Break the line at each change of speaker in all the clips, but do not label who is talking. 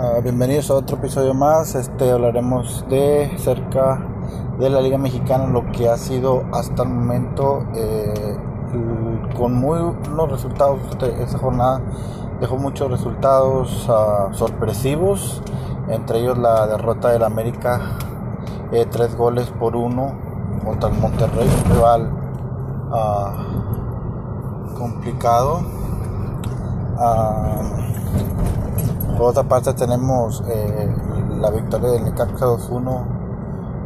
Uh, bienvenidos a otro episodio más. Este hablaremos de cerca de la Liga Mexicana, lo que ha sido hasta el momento eh, con muy buenos resultados. Este, esta jornada dejó muchos resultados uh, sorpresivos, entre ellos la derrota del América, eh, tres goles por uno contra el Monterrey, un rival uh, complicado. Por otra parte tenemos eh, la victoria del Necaxa 2-1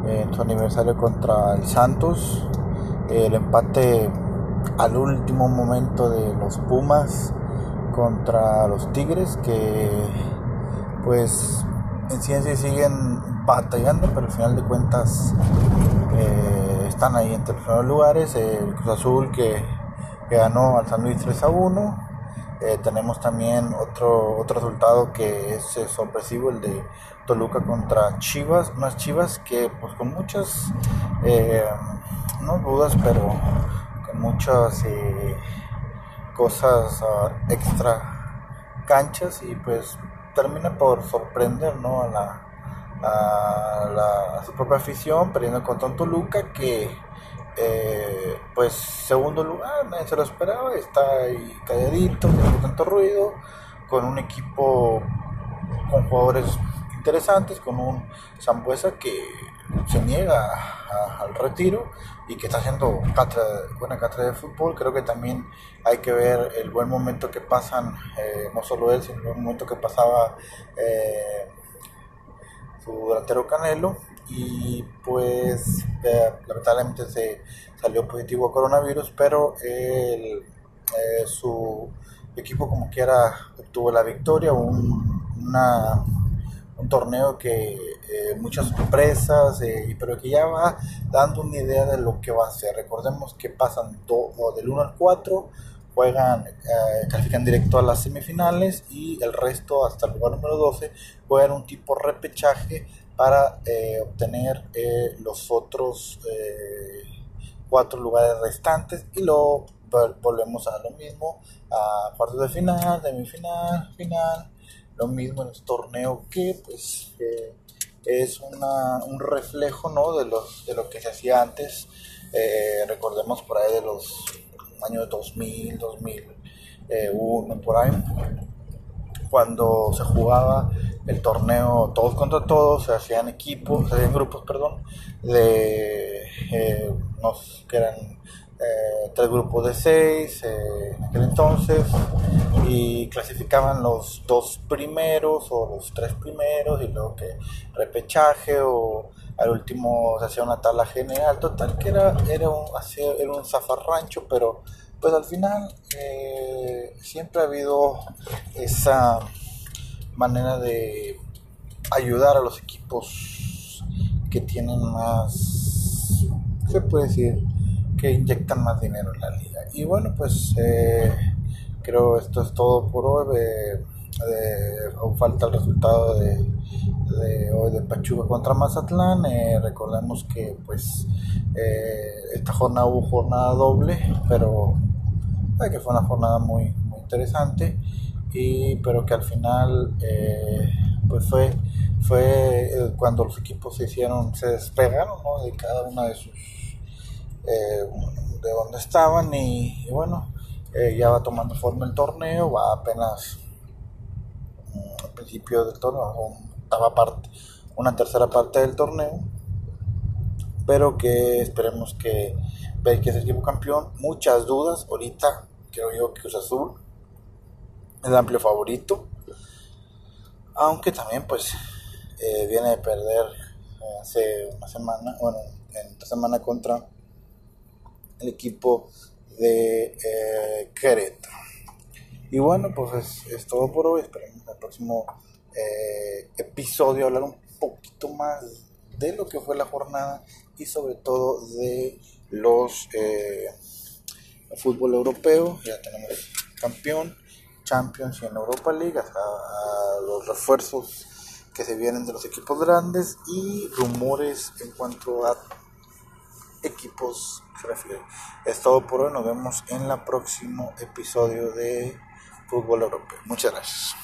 en su aniversario contra el Santos, el empate al último momento de los Pumas contra los Tigres que pues en ciencia siguen batallando pero al final de cuentas eh, están ahí entre los primeros lugares el Cruz Azul que, que ganó al San Luis 3 a 1 eh, tenemos también otro, otro resultado que es eh, sorpresivo, el de Toluca contra Chivas, unas Chivas que pues con muchas, eh, no dudas, pero con muchas cosas uh, extra canchas y pues termina por sorprender ¿no? a, la, a, la, a su propia afición, perdiendo contra un Toluca que eh, pues segundo lugar, nadie se lo esperaba, está ahí calladito, sin tanto ruido, con un equipo con jugadores interesantes, con un Zambuesa que se niega al retiro y que está haciendo buena cátedra de fútbol. Creo que también hay que ver el buen momento que pasan, eh, no solo él, sino el buen momento que pasaba eh, su delantero Canelo y pues eh, lamentablemente se salió positivo a coronavirus, pero el, eh, su equipo como quiera obtuvo la victoria, un, una, un torneo que eh, muchas sorpresas, pero que ya va dando una idea de lo que va a ser. Recordemos que pasan del 1 al 4, juegan, califican directo a las semifinales y el resto hasta el lugar número 12 juegan un tipo repechaje para eh, obtener eh, los otros eh, cuatro lugares restantes y luego volvemos a lo mismo a cuartos de final, semifinal, final, lo mismo en el torneo que pues es una, un reflejo ¿no? de, los, de lo que se hacía antes, recordemos por ahí de los años 2000, 2001, por ahí, cuando se jugaba el torneo todos contra todos, se hacían equipos, se hacían grupos, perdón, de, eh, que eran eh, tres grupos de seis eh, en aquel entonces, y clasificaban los dos primeros o los tres primeros, y luego que repechaje o al último se hacía una tabla general, total que era, era, un, era un zafarrancho, pero pues al final siempre ha habido esa manera de ayudar a los equipos que tienen más, se puede decir, que inyectan más dinero en la liga. Y bueno, pues eh, creo esto es todo por hoy. Eh, aún falta el resultado de, hoy de Pachuca contra Mazatlán. Eh, recordemos que pues esta jornada hubo jornada doble, pero que fue una jornada muy, muy interesante y pero que al final eh, pues fue fue eh, cuando los equipos se hicieron se despegaron de cada una de sus eh, de donde estaban y, bueno ya va tomando forma el torneo va apenas mm, al principio del torneo estaba parte una tercera parte del torneo pero que esperemos que ve que es el equipo campeón muchas dudas ahorita creo yo que Cruz Azul el amplio favorito. Aunque también pues eh, viene de perder eh, hace una semana, bueno, en esta semana contra el equipo de eh, Querétaro. Y bueno, pues es, todo por hoy. Esperemos en el próximo eh, episodio hablar un poquito más de lo que fue la jornada y sobre todo de los fútbol europeo. Ya tenemos campeón Champions y en Europa League, hasta los refuerzos que se vienen de los equipos grandes y rumores en cuanto a equipos se refiere. Es todo por hoy, nos vemos en el próximo episodio de Fútbol Europeo. Muchas gracias.